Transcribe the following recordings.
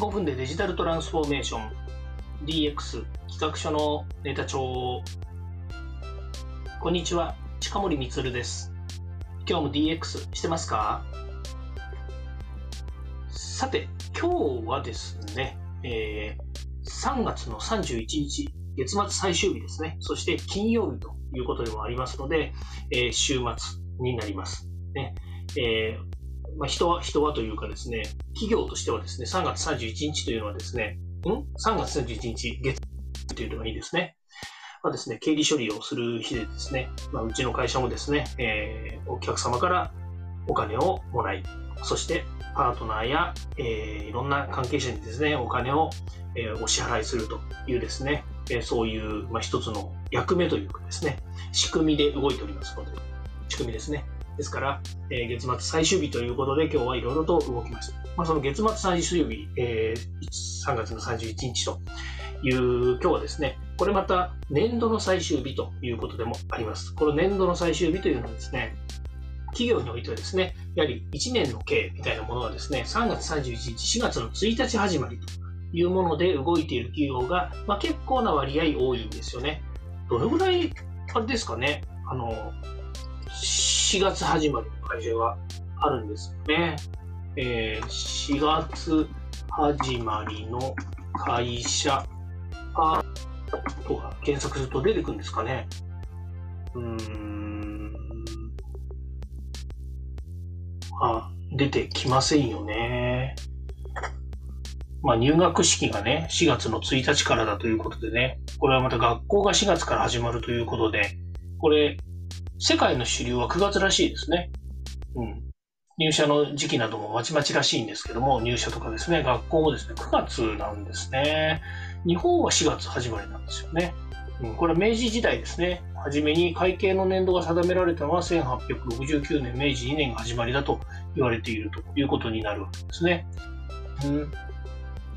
5分でデジタルトランスフォーメーション。DX 企画書のネタ帳。こんにちは近森光です。今日も DX してますか？さて今日はですね、えー、3月の31日月末最終日ですね。そして金曜日ということでもありますので、えー、週末になります。ね、えーまあ、人は、人はというかですね、企業としてはですね、3月31日というのはですね、ん ?3 月31日、月というのがいいですね。まあですね、経理処理をする日でですね、まあ、うちの会社もですね、えー、お客様からお金をもらい、そしてパートナーや、えー、いろんな関係者にですね、お金を、えー、お支払いするというですね、えー、そういう、まあ、一つの役目というかですね、仕組みで動いておりますので、仕組みですね。ですから、えー、月末最終日ということで今日はいろいろと動きました。まあ、その月末最終日、えー、3月の31日という今日はですね、これまた年度の最終日ということでもあります。この年度の最終日というのはですね、企業においてはですね、やはり1年の経みたいなものはですね、3月31日、4月の1日始まりというもので動いている企業が、まあ、結構な割合多いんですよね。どのぐらい、あれですかね、あの、4月始まりの会社があるんですよね。えー、4月始まりの会社あとか検索すると出てくるんですかね。うーん。あ、出てきませんよね。まあ、入学式がね、4月の1日からだということでね、これはまた学校が4月から始まるということで、これ、世界の主流は9月らしいですね。うん。入社の時期などもまちまちらしいんですけども、入社とかですね、学校もですね、9月なんですね。日本は4月始まりなんですよね。うん、これは明治時代ですね。はじめに会計の年度が定められたのは1869年明治2年が始まりだと言われているということになるわけですね。うん、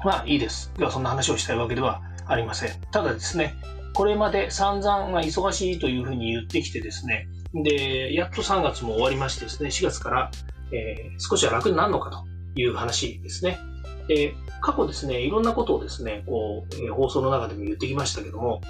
まあいいです。ではそんな話をしたいわけではありません。ただですね、これまで散々、ま忙しいというふうに言ってきてですね、で、やっと3月も終わりましてですね、4月から、えー、少しは楽になるのかという話ですね。で、過去ですね、いろんなことをですね、こう、えー、放送の中でも言ってきましたけども、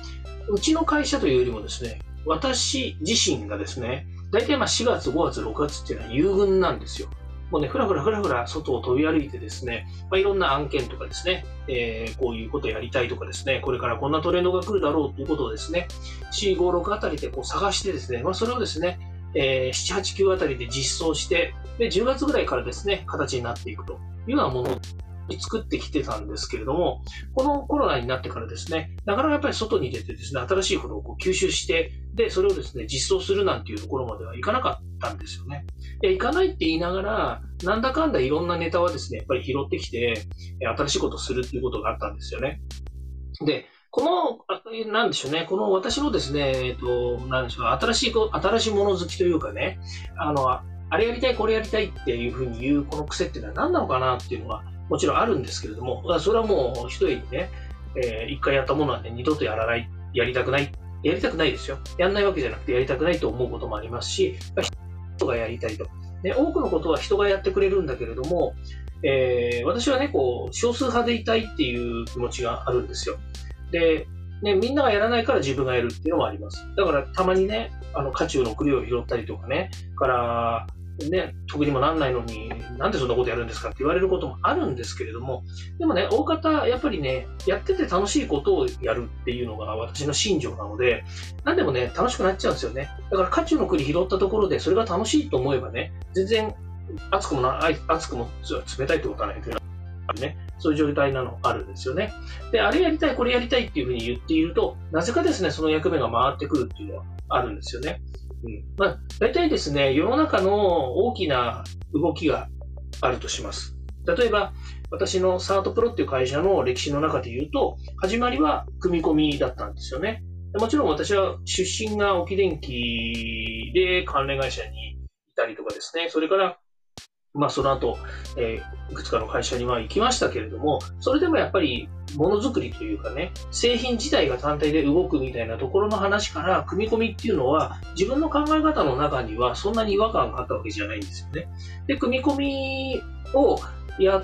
うちの会社というよりもですね、私自身がですね、大体まあ4月、5月、6月っていうのは優遇なんですよ。もうね、ふらふらふらふら外を飛び歩いてですね、まあ、いろんな案件とかですね、えー、こういうことやりたいとかですね、これからこんなトレンドが来るだろうということをですね、4、5、6あたりでこう探してですね、まあ、それをですね、えー、7、8、9あたりで実装して、で、10月ぐらいからですね、形になっていくというようなもの作ってきてたんですけれども、このコロナになってからですね、なかなかやっぱり外に出てですね、新しいことをこう吸収して、で、それをですね、実装するなんていうところまではいかなかったんですよね。で、いかないって言いながら、なんだかんだいろんなネタはですね、やっぱり拾ってきて、新しいことをするっていうことがあったんですよね。で、この、なんでしょうね、この私のですね、えっと、なんでしょう、新しい、新しいもの好きというかね、あの、あれやりたい、これやりたいっていうふうに言うこの癖っていうのは何なのかなっていうのは、もちろんあるんですけれども、それはもう一重にね、えー、一回やったものはね、二度とやらない、やりたくない、やりたくないですよ。やんないわけじゃなくてやりたくないと思うこともありますし、人がやりたいと。で多くのことは人がやってくれるんだけれども、えー、私はね、こう、少数派でいたいっていう気持ちがあるんですよ。で、ね、みんながやらないから自分がやるっていうのもあります。だからたまにね、あの、渦中の栗を拾ったりとかね、から、ね、得にもなんないのに、なんでそんなことやるんですかって言われることもあるんですけれども、でもね、大方、やっぱりね、やってて楽しいことをやるっていうのが私の信条なので、なんでもね、楽しくなっちゃうんですよね。だから、渦中の栗拾ったところで、それが楽しいと思えばね、全然、熱くもな、熱くも冷たいってことはないというね、そういう状態なのあるんですよね。で、あれやりたい、これやりたいっていうふうに言っていると、なぜかですね、その役目が回ってくるっていうのはあるんですよね。うんまあ、大体ですね、世の中の大きな動きがあるとします。例えば、私のサートプロっていう会社の歴史の中で言うと、始まりは組み込みだったんですよね。もちろん私は出身が沖電機で関連会社にいたりとかですね、それからまあ、その後、えー、いくつかの会社には行きましたけれども、それでもやっぱりものづくりというかね、製品自体が単体で動くみたいなところの話から、組み込みっていうのは、自分の考え方の中にはそんなに違和感があったわけじゃないんですよね。で、組み込みをや、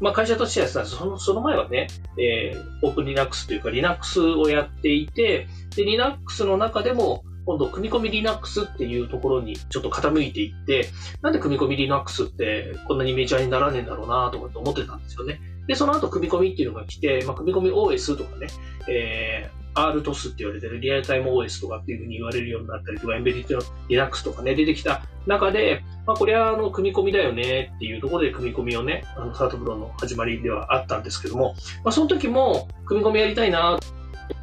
まあ、会社としてはそのその前はね、えー、オープン Linux というか Linux をやっていて、で、Linux の中でも、今度、組み込み Linux っていうところにちょっと傾いていって、なんで組み込み Linux ってこんなにメジャーにならねえんだろうなとかって思ってたんですよね。で、その後組み込みっていうのが来て、まあ、組み込み OS とかね、えー、RTOS って言われてるリアルタイム OS とかっていうふうに言われるようになったりとか、エンベディッドの Linux とかね、出てきた中で、まあ、これはあの、組み込みだよねっていうところで組み込みをね、あの、サートプロの始まりではあったんですけども、まあ、その時も組み込みやりたいな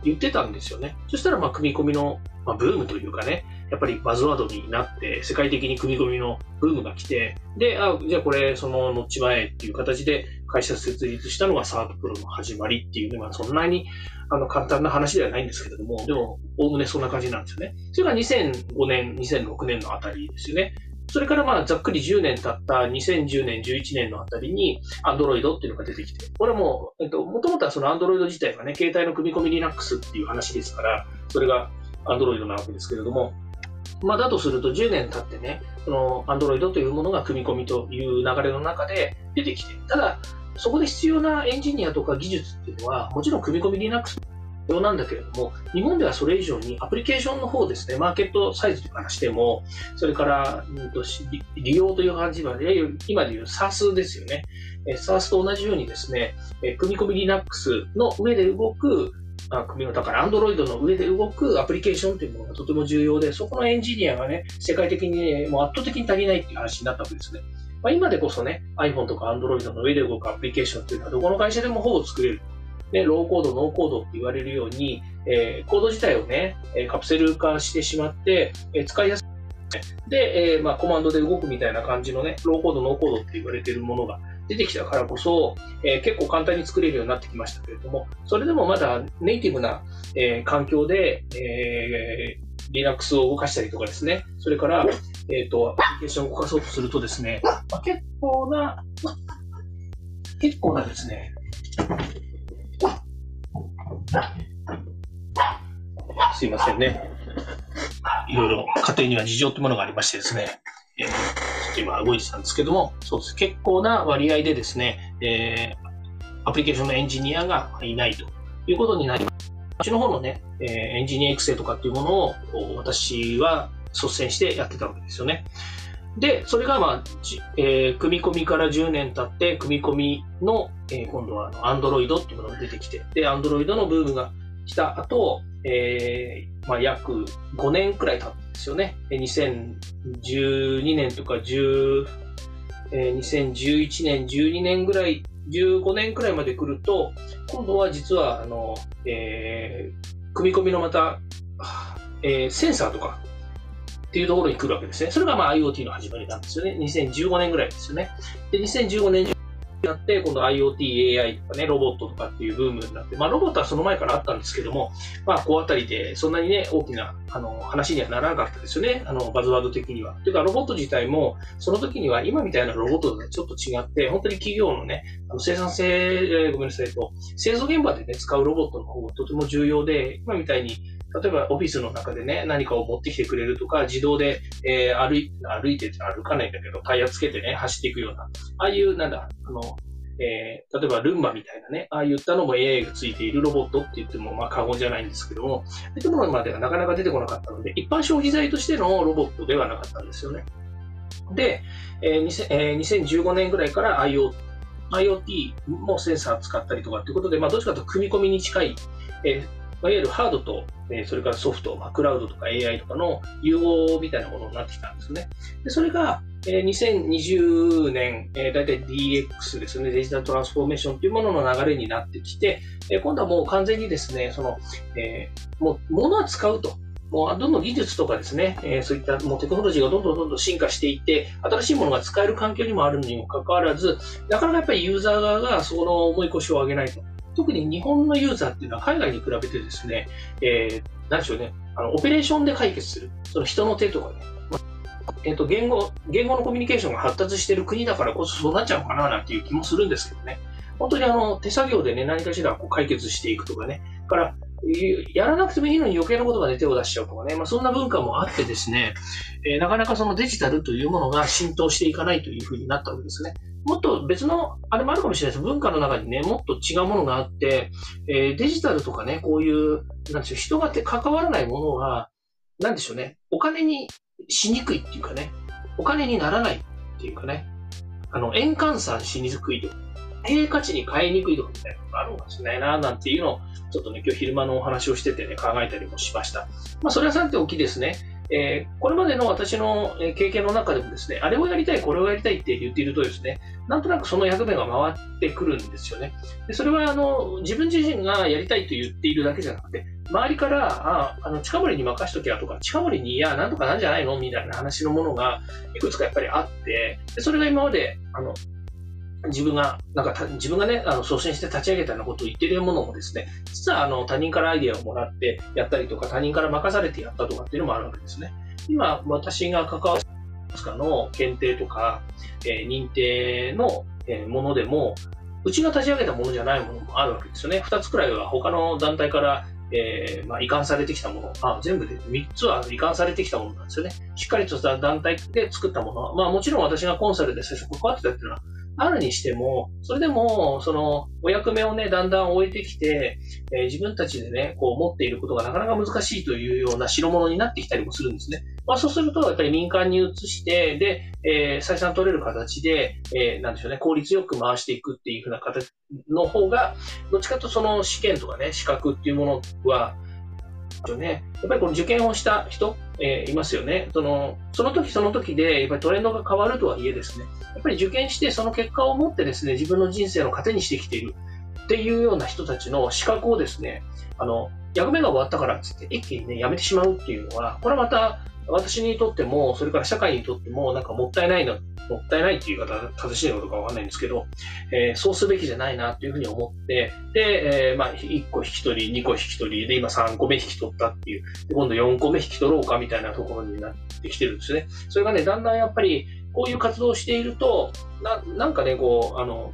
言ってたんですよね。そしたら、まあ、組み込みの、まあ、ブームというかね、やっぱりバズワードになって、世界的に組み込みのブームが来て、で、あ、じゃあこれ、その、乗っちまえっていう形で会社設立したのがサードプロの始まりっていうね、まあ、そんなに、あの、簡単な話ではないんですけれども、でも、おおむねそんな感じなんですよね。それが2005年、2006年のあたりですよね。それからまあざっくり10年経った2010年、11年のあたりに Android っていうのが出てきて、これも、えっと、もともとはその Android 自体がね、携帯の組み込み Linux っていう話ですから、それが Android なわけですけれども、まあ、だとすると10年経ってね、この Android というものが組み込みという流れの中で出てきて、ただ、そこで必要なエンジニアとか技術っていうのは、もちろん組み込み Linux 要なんだけれども、日本ではそれ以上にアプリケーションの方ですね、マーケットサイズとかしても、それから、うんと、利用という感じは、今でいう SARS ですよね。SARS と同じようにですね、組み込み Linux の上で動くあ組の、だから Android の上で動くアプリケーションというものがとても重要で、そこのエンジニアがね、世界的に、ね、もう圧倒的に足りないっていう話になったわけですね。まあ、今でこそね、iPhone とか Android の上で動くアプリケーションというのはどこの会社でもほぼ作れる。ね、ローコード、ノーコードって言われるように、えー、コード自体をね、カプセル化してしまって、えー、使いやすい。で、えー、まあ、コマンドで動くみたいな感じのね、ローコード、ノーコードって言われてるものが出てきたからこそ、えー、結構簡単に作れるようになってきましたけれども、それでもまだネイティブな、えー、環境で、えー、Linux を動かしたりとかですね、それから、えっ、ー、と、アプリケーションを動かそうとするとですね、まあ、結構な、結構なですね、すいませんね。いろいろ家庭には事情ってものがありましてですね、えー、ちょっと今動いてたんですけども、そうです。結構な割合でですね、えー、アプリケーションのエンジニアがいないということになります。うちの方のね、えー、エンジニア育成とかっていうものを私は率先してやってたわけですよね。で、それが、まあ、えー、組み込みから10年経って、組み込みの、えー、今度はあの Android っていうものが出てきて、で、Android のブームが来た後、えー、まあ、約5年くらい経ったんですよね。2012年とか10、えー、2011年、12年ぐらい、15年くらいまで来ると、今度は実は、あの、えー、組み込みのまた、えー、センサーとか、っていうところに来るわけですね。それがまあ IoT の始まりなんですよね。2015年ぐらいですよね。で、2015年になって、今度 IoT、AI とかね、ロボットとかっていうブームになって、まあロボットはその前からあったんですけども、まあこうあたりでそんなにね、大きなあの話にはならなかったですよね。あの、バズワード的には。というか、ロボット自体も、その時には今みたいなロボットとはちょっと違って、本当に企業のね、あの生産性、えごめんなさいと、製造現場でね、使うロボットの方がとても重要で、今みたいに例えばオフィスの中でね、何かを持ってきてくれるとか、自動で、えー、歩い歩いて歩かないんだけど、タイヤつけてね、走っていくような、ああいう、なんだ、あの、えー、例えばルンバみたいなね、ああいったのも AI がついているロボットって言ってもまあ過言じゃないんですけども、そういったものまではなかなか出てこなかったので、一般消費財としてのロボットではなかったんですよね。で、えーえー、2015年ぐらいから IoT IoT もセンサー使ったりとかっていうことで、まあ、どっちかというと組み込みに近い、えーいわゆるハードと、えそれからソフト、まあ、クラウドとか AI とかの融合みたいなものになってきたんですね。でそれが、え2020年、えー、だいたい DX ですね、デジタルトランスフォーメーションというものの流れになってきて、え今度はもう完全にですね、その、えー、もう、ものは使うと。もうどんどん技術とかですね、えー、そういったもうテクノロジーがどんどんどんどん進化していって、新しいものが使える環境にもあるにもかかわらず、なかなかやっぱりユーザー側がそこの重い腰を上げないと。特に日本のユーザーっていうのは海外に比べてですね、えー、なんでしょうね、あの、オペレーションで解決する。その人の手とかね。えっ、と、言語、言語のコミュニケーションが発達している国だからこそそうなっちゃうかななんていう気もするんですけどね。本当にあの、手作業でね、何かしらこう解決していくとかね。から、やらなくてもいいのに余計なことまで手を出しちゃうとかね。まあ、そんな文化もあってですね、えー、なかなかそのデジタルというものが浸透していかないというふうになったわけですね。もっと別の、あれもあるかもしれないです。文化の中にね、もっと違うものがあって、えー、デジタルとかね、こういう、なんでしょう、人が関わらないものは、なんでしょうね、お金にしにくいっていうかね、お金にならないっていうかね、あの、円換算しにくいと、低価値に変えにくいとかみたいなのがあるのかもしれないな、なんていうのを、ちょっとね、今日昼間のお話をしててね、考えたりもしました。まあ、それはさておきですね、えー、これまでの私の経験の中でもですね、あれをやりたい、これをやりたいって言っているとですね、なんとなくその役目が回ってくるんですよね。でそれはあの自分自身がやりたいと言っているだけじゃなくて、周りから、ああの近森に任しときゃとか、近森に、いや、なんとかなんじゃないのみたいな話のものがいくつかやっぱりあって、でそれが今まであの自分が、なんか自分がね、あの、率先して立ち上げたようなことを言ってるものもですね、実はあの、他人からアイデアをもらってやったりとか、他人から任されてやったとかっていうのもあるわけですね。今、私が関わるかの検定とか、えー、認定の、えー、ものでも、うちが立ち上げたものじゃないものもあるわけですよね。二つくらいは他の団体からえー、まあ、移管されてきたもの、あ、全部で3つは移管されてきたものなんですよね。しっかりとした団体で作ったものは、まあもちろん私がコンサルで最初関わってたっていうのはあるにしても、それでも、その、お役目をね、だんだん終えてきて、えー、自分たちでね、こう持っていることがなかなか難しいというような代物になってきたりもするんですね。まあそうすると、やっぱり民間に移して、で、えー、採算取れる形で、えー、なんでしょうね、効率よく回していくっていうふうな形の方が、どっちかとその試験とかね、資格っていうものは、ね、やっぱりこの受験をした人、えー、いますよね。その、その時その時で、やっぱりトレンドが変わるとはいえですね、やっぱり受験してその結果を持ってですね、自分の人生の糧にしてきているっていうような人たちの資格をですね、あの、役目が終わったからっつって一気にね、やめてしまうっていうのは、これはまた私にとっても、それから社会にとっても、なんかもったいないな、もったいないっていう言い方、正しいのかわかんないんですけど、えー、そうすべきじゃないなっていうふうに思って、で、えー、まあ、1個引き取り、2個引き取り、で、今3個目引き取ったっていう、今度4個目引き取ろうかみたいなところになってきてるんですね。それがね、だんだんやっぱり、こういう活動をしていると、ななんかね、こう、あの、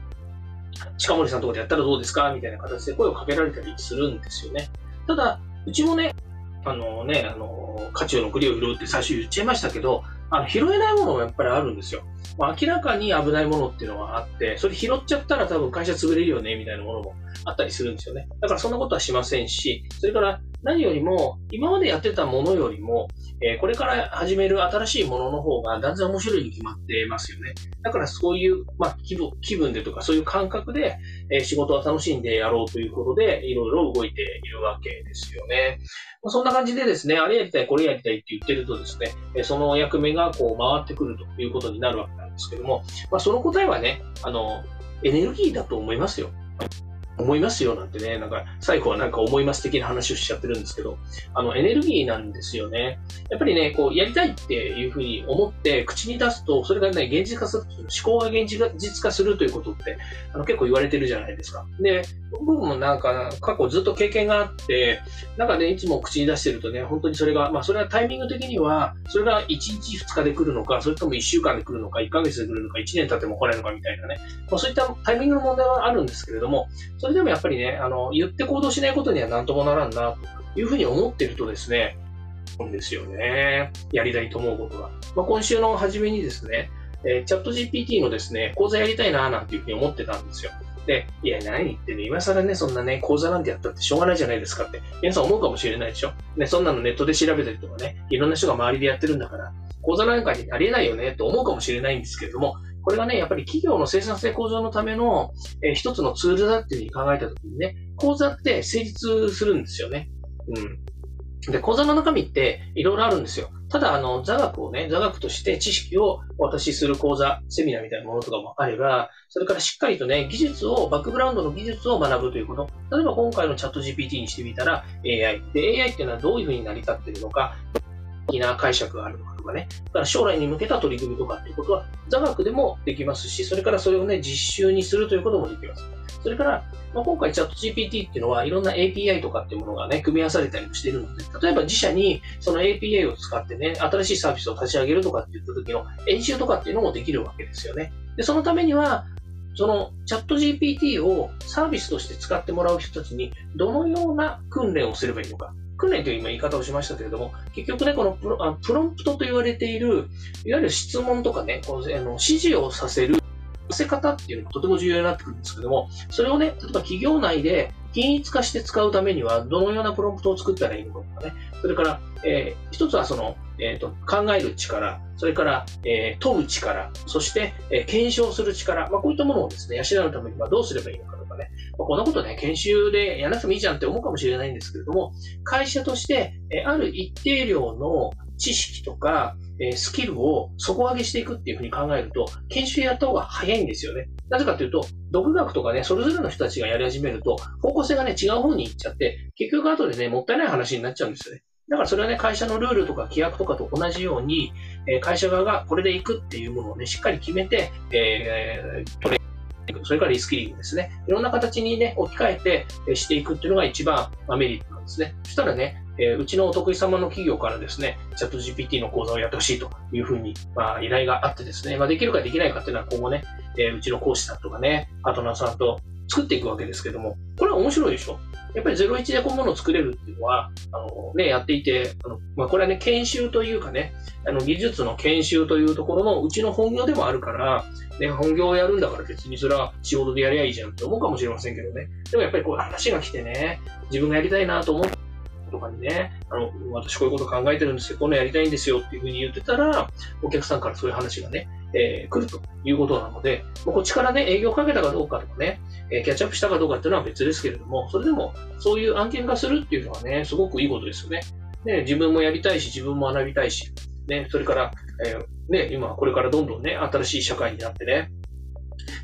近森さんとかでやったらどうですかみたいな形で声をかけられたりするんですよね。ただ、うちもね、あのね、あの、家中の栗を拾うって最初言っちゃいましたけど、あの、拾えないものもやっぱりあるんですよ。まあ、明らかに危ないものっていうのはあって、それ拾っちゃったら多分会社潰れるよね、みたいなものもあったりするんですよね。だからそんなことはしませんし、それから何よりも、今までやってたものよりも、えー、これから始める新しいものの方が断然面白いに決まってますよね。だからそういう、まあ、気分気分でとかそういう感覚で、えー、仕事は楽しんでやろうということで、いろいろ動いているわけですよね。まあ、そんな感じでですね、あれやりたい、これやりたいって言ってるとですね、えその役目がこう回ってくるということになるわけなんですけども、まあ、その答えはね、あの、エネルギーだと思いますよ。思いますよなんてね、なんか最後はなんか思います的な話をしちゃってるんですけど、あのエネルギーなんですよね。やっぱりね、こうやりたいっていうふうに思って口に出すと、それがね、現実化する、思考が現実化するということってあの結構言われてるじゃないですか。で、僕もなんか過去ずっと経験があって、なんかね、いつも口に出してるとね、本当にそれが、まあそれはタイミング的には、それが1日2日で来るのか、それとも1週間で来るのか、1ヶ月で来るのか、1年経っても来ないのかみたいなね、まあそういったタイミングの問題はあるんですけれども、それでもやっぱりね、あの、言って行動しないことには何ともならんな、というふうに思ってるとですね、んですよね。やりたいと思うことが。まあ、今週の初めにですね、えー、チャット GPT のですね、講座やりたいな、なんていうふうに思ってたんですよ。で、いや、何言ってね、今更ね、そんなね、講座なんてやったってしょうがないじゃないですかって、皆さん思うかもしれないでしょ。ね、そんなのネットで調べたりとかね、いろんな人が周りでやってるんだから、講座なんかにありえないよね、と思うかもしれないんですけれども、これがね、やっぱり企業の生産性向上のための、えー、一つのツールだっていうふうに考えたときにね、講座って成立するんですよね。うん。で、講座の中身っていろいろあるんですよ。ただ、あの、座学をね、座学として知識をお渡しする講座、セミナーみたいなものとかもあれば、それからしっかりとね、技術を、バックグラウンドの技術を学ぶということ。例えば今回のチャット GPT にしてみたら AI。で、AI っていうのはどういうふうに成り立っているのか、大きな解釈があるのかとかね。だから将来に向けた取り組みとかっていうことは座学でもできますし、それからそれをね、実習にするということもできます。それから、まあ、今回チャット GPT っていうのはいろんな API とかっていうものがね、組み合わされたりもしているので、例えば自社にその API を使ってね、新しいサービスを立ち上げるとかって言った時の演習とかっていうのもできるわけですよね。で、そのためには、そのチャット GPT をサービスとして使ってもらう人たちにどのような訓練をすればいいのか。訓練という今言い方をしましたけれども、結局ね、このプロあプロンプトと言われている、いわゆる質問とかね、こうあの指示をさせるせ方っていうのがとても重要になってくるんですけども、それをね、例えば企業内で均一化して使うためには、どのようなプロンプトを作ったらいいのかとかね、それから、えー、一つはその、えーと、考える力、それから、えー、問う力、そして、えー、検証する力、まあ、こういったものをですね、養うためにはどうすればいいのかかね、まあ、こんなことね、研修でやらなくてもいいじゃんって思うかもしれないんですけれども、会社として、え、ある一定量の知識とか、えスキルを底上げしていくっていうふうに考えると、研修やった方が早いんですよね。なぜかというと、独学とかね、それぞれの人たちがやり始めると、方向性がね、違う方に行っちゃって、結局後でね、もったいない話になっちゃうんですよね。だからそれはね、会社のルールとか規約とかと同じように、え会社側がこれで行くっていうものをね、しっかり決めて、えー、トレそれからリスキリングですね。いろんな形にね、置き換えて、していくっていうのが一番、メリットなんですね。そしたらね、えうちのお得意様の企業からですね、チャット GPT の講座をやってほしいというふうに、まあ、依頼があってですね、まあ、できるかできないかっていうのは今後ね、えうちの講師さんとかね、パートナーさんと作っていくわけですけども、これは面白いでしょやっぱり01でこういうものを作れるっていうのは、あのね、やっていて、あのまあ、これはね、研修というかね、あの技術の研修というところのうちの本業でもあるから、ね、本業をやるんだから別にそれは仕事でやりゃいいじゃんって思うかもしれませんけどね。でもやっぱりこう話が来てね、自分がやりたいなと思って、とかにね、あの、私こういうこと考えてるんですけど、このやりたいんですよっていうふうに言ってたら、お客さんからそういう話がね、えー、来るということなので、こっちからね、営業かけたかどうかとかね、えー、キャッチアップしたかどうかっていうのは別ですけれども、それでも、そういう案件化するっていうのはね、すごくいいことですよね。ね、自分もやりたいし、自分も学びたいし、ね、それから、えー、ね、今、これからどんどんね、新しい社会になってね、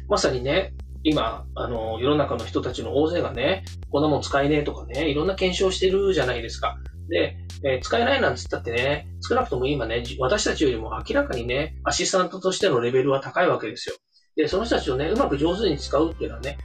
まさにね、今、あの、世の中の人たちの大勢がね、こんなもん使えねえとかね、いろんな検証してるじゃないですか。で、えー、使えないなんつったってね、少なくとも今ね、私たちよりも明らかにね、アシスタントとしてのレベルは高いわけですよ。で、その人たちをね、うまく上手に使うっていうのはね、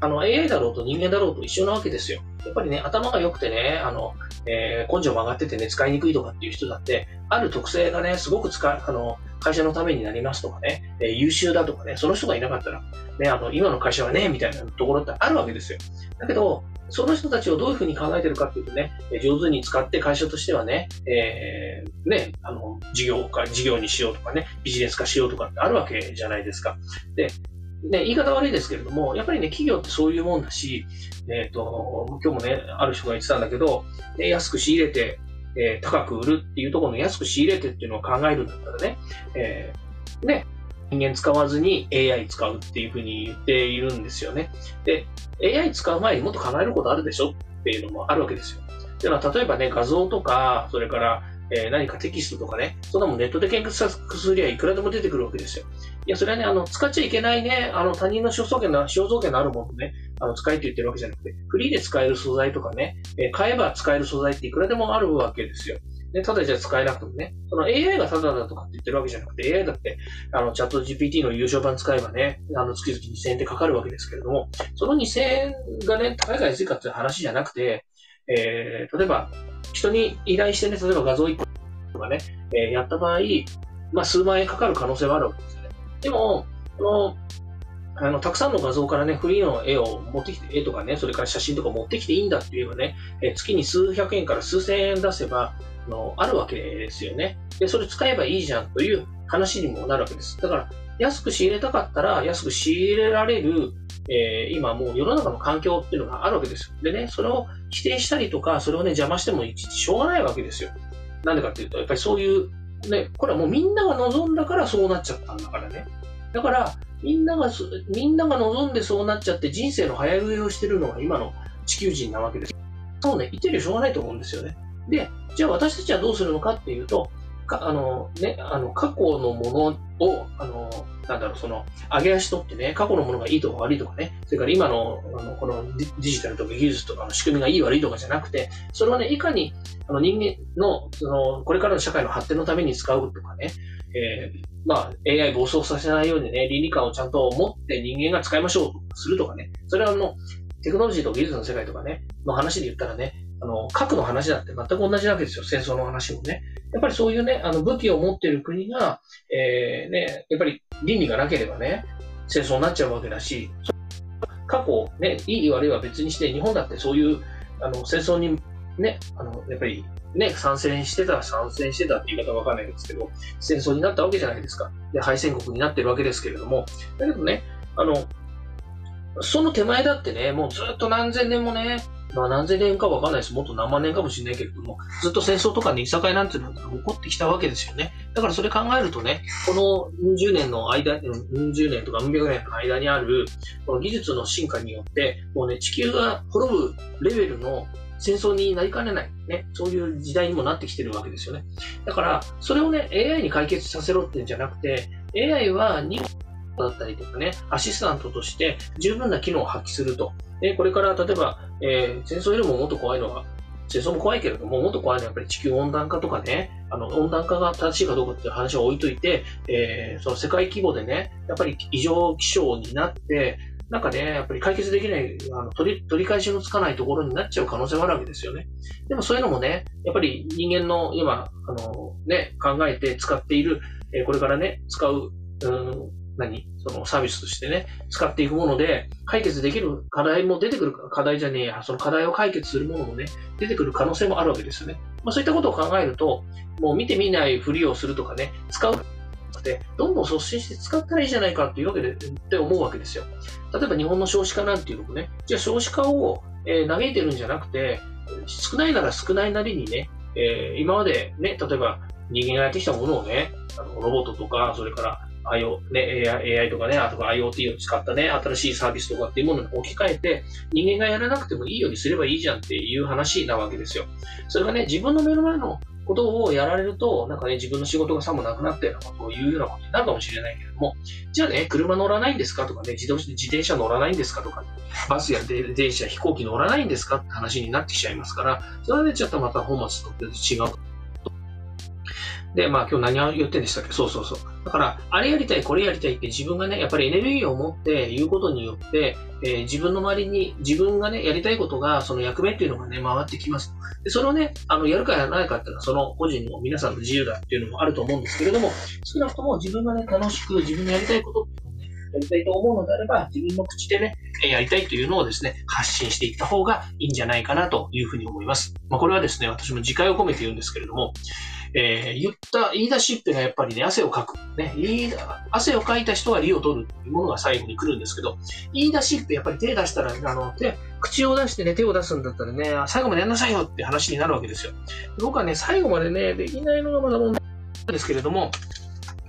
あの、AI だろうと人間だろうと一緒なわけですよ。やっぱりね、頭が良くてね、あの、えー、根性曲がっててね、使いにくいとかっていう人だって、ある特性がね、すごく使あの、会社のためになりますとかね、えー、優秀だとかね、その人がいなかったら、ね、あの、今の会社はね、みたいなところってあるわけですよ。だけど、その人たちをどういうふうに考えてるかっていうとね、上手に使って会社としてはね、えー、ね、あの、事業化、事業にしようとかね、ビジネス化しようとかってあるわけじゃないですか。で、ね、言い方悪いですけれども、やっぱりね、企業ってそういうもんだし、えっ、ー、と、今日もね、ある人が言ってたんだけど、ね、安く仕入れて、えー、高く売るっていうところの安く仕入れてっていうのを考えるんだったらね、えー、ね、人間使わずに AI 使うっていうふうに言っているんですよね。で、AI 使う前にもっと考えることあるでしょっていうのもあるわけですよ。では例えばね、画像とか、それからえー、何かテキストとかね、そんなもんネットで検索すりゃいくらでも出てくるわけですよ。いや、それはね、あの、使っちゃいけないね、あの、他人の肖像権の、肖像権のあるものね、あの、使えって言ってるわけじゃなくて、フリーで使える素材とかね、えー、買えば使える素材っていくらでもあるわけですよ。で、ただじゃ使えなくてもね、その AI がただだとかって言ってるわけじゃなくて、AI だって、あの、チャット GPT の優勝版使えばね、あの、月々2000円ってかかるわけですけれども、その2000円がね、高いか安いかっていう話じゃなくて、えー、例えば、人に依頼してね、例えば画像1個とかね、えー、やった場合、まあ、数万円かかる可能性はあるわけですよね。でも、この、あの、たくさんの画像からね、フリーの絵を持ってきて、絵とかね、それから写真とか持ってきていいんだって言えばね、え月に数百円から数千円出せば、あの、あるわけですよね。で、それ使えばいいじゃんという話にもなるわけです。だから、安く仕入れたかったら、安く仕入れられる、えー、今もう世の中の環境っていうのがあるわけですよ。でね、それを否定したりとか、それをね、邪魔してもいちいちしょうがないわけですよ。なんでかっていうと、やっぱりそういう、ね、これはもうみんなが望んだからそうなっちゃったんだからね。だから、みんなが、みんなが望んでそうなっちゃって人生の早食いをしてるのが今の地球人なわけです。そうね、言ってるよしょうがないと思うんですよね。で、じゃあ私たちはどうするのかっていうと、かあのね、あの過去のものを、あのなんだろう、その、上げ足取ってね、過去のものがいいとか悪いとかね、それから今の、あの、このデジタルとか技術とかの仕組みがいい悪いとかじゃなくて、それはね、いかに、あの、人間の、その、これからの社会の発展のために使うとかね、えー、まあ、AI 暴走させないようにね、倫理観をちゃんと持って人間が使いましょうとするとかね、それはあの、テクノロジーと技術の世界とかね、の話で言ったらね、あの、核の話だって全く同じわけですよ。戦争の話もね。やっぱりそういうね、あの武器を持っている国が、えー、ね、やっぱり倫理がなければね、戦争になっちゃうわけだし、過去、ね、いい悪いは別にして、日本だってそういう、あの、戦争にね、あの、やっぱりね、参戦してたら、参戦してたって言い方はわかんないですけど、戦争になったわけじゃないですか。で、敗戦国になってるわけですけれども、だけどね、あの、その手前だってね、もうずっと何千年もね、まあ何千年かわかんないです。もっと何万年かもしれないけれども、ずっと戦争とかにいさかいなんていうのが起こってきたわけですよね。だからそれ考えるとね、この10年の間、10年とか百年の間にある、この技術の進化によって、もうね、地球が滅ぶレベルの戦争になりかねない、ね、そういう時代にもなってきてるわけですよね。だから、それをね、AI に解決させろってんじゃなくて、AI は人だったりとかね、アシスタントとして十分な機能を発揮すると。で、これから例えば、えー、戦争よりももっと怖いのは、戦争も怖いけれども、もっと怖いのはやっぱり地球温暖化とかね、あの、温暖化が正しいかどうかっていう話を置いといて、えー、その世界規模でね、やっぱり異常気象になって、なんかね、やっぱり解決できない、あの取り取り返しのつかないところになっちゃう可能性もあるわけですよね。でもそういうのもね、やっぱり人間の今、あのね、考えて使っている、え、これからね、使う、うん何？そのサービスとしてね、使っていくもので、解決できる課題も出てくる、課題じゃねえや、その課題を解決するものもね、出てくる可能性もあるわけですよね。まあそういったことを考えると、もう見てみないふりをするとかね、使うってどんどん率先して使ったらいいじゃないかっていうわけでって思うわけですよ。例えば日本の少子化なんていうのもね、じゃあ少子化を、えー、嘆いてるんじゃなくて、少ないなら少ないなりにね、えー、今までね、例えば人間がやってきたものをね、あのロボットとか、それから IO、ね、AI, AI とかね、あとか IoT を使ったね、新しいサービスとかっていうものに置き換えて、人間がやらなくてもいいようにすればいいじゃんっていう話なわけですよ。それがね、自分の目の前のことをやられると、なんかね、自分の仕事がさもなくなったようなことを言うようなことになるかもしれないけれども、じゃあね、車乗らないんですかとかね、自動自転車乗らないんですかとか、バスや電車、飛行機乗らないんですかって話になってきちゃいますから、それでちょっとまた本末と違うで、まあ今日何を言ってんでしたっけ？そうそうそう。だから、あれやりたい、これやりたいって自分がね、やっぱりエネルギーを持って言うことによって、えー、自分の周りに自分がね、やりたいことが、その役目っていうのがね、回ってきます。で、それをね、あの、やるかやらないかっていうのは、その個人の皆さんの自由だっていうのもあると思うんですけれども、少なくとも自分がね、楽しく自分のやりたいことっていう、やりたいと思うのであれば、自分の口でね、やりたいというのをですね、発信していった方がいいんじゃないかなというふうに思います。まあ、これはですね、私も自戒を込めて言うんですけれども、えー、言った言い出しっぺがやっぱりね、汗をかく。ね、汗をかいた人が利を取るっていうものが最後に来るんですけど、言い出しっぺ、やっぱり手出したら、あの、手、口を出してね、手を出すんだったらね、最後までやんなさいよって話になるわけですよ。僕はね、最後までね、できないのがまだ問題ですけれども、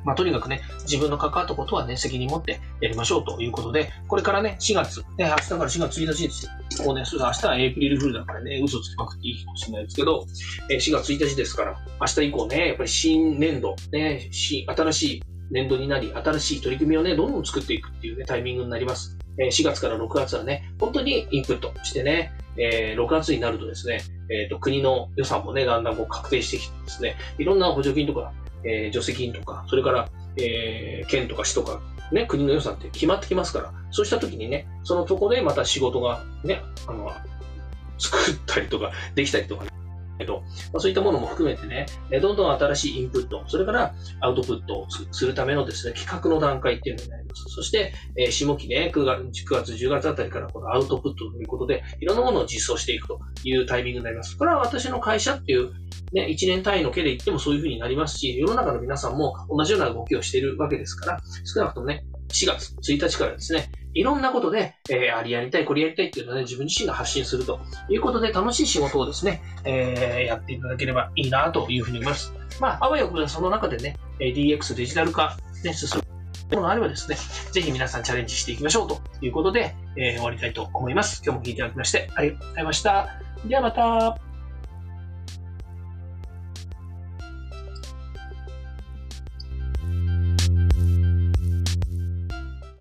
まあ、とにかくね、自分の関わったことはね、責任持ってやりましょうということで、これからね、4月、ね、明日から4月1日ですよ。こうね、明日はエイプリルフールだからね、嘘つきまくっていいかもしれないですけど、え4月1日ですから、明日以降ね、やっぱり新年度、ね、新しい年度になり、新しい取り組みをね、どんどん作っていくっていうね、タイミングになります。え4月から6月はね、本当にインプットしてね、えー、6月になるとですね、えっ、ー、と、国の予算もね、だんだんこう確定してきてですね、いろんな補助金とか、えー、助成金とか、それから、えー、県とか市とか、ね、国の予算って決まってきますから、そうした時にね、そのとこでまた仕事がね、あの、作ったりとか、できたりとか、ね、けど、まあ、そういったものも含めてね、どんどん新しいインプット、それからアウトプットをするためのですね、企画の段階っていうのになります。そして、えー、下期ね、9月、9月、10月あたりからこのアウトプットということで、いろんなものを実装していくというタイミングになります。これは私の会社っていうね、1年単位の毛で言ってもそういうふうになりますし、世の中の皆さんも同じような動きをしているわけですから、少なくともね、4月1日からですね、いろんなことで、えー、ありやりたい、これやりたいっていうのをね、自分自身が発信するということで、楽しい仕事をですね、えー、やっていただければいいなというふうに思います。まあ、あわよくその中でね、DX デジタル化、ね、進むものがあればですね、ぜひ皆さんチャレンジしていきましょうということで、えー、終わりたいと思います。今日も聞いていただきましてありがとうございました。ではまた。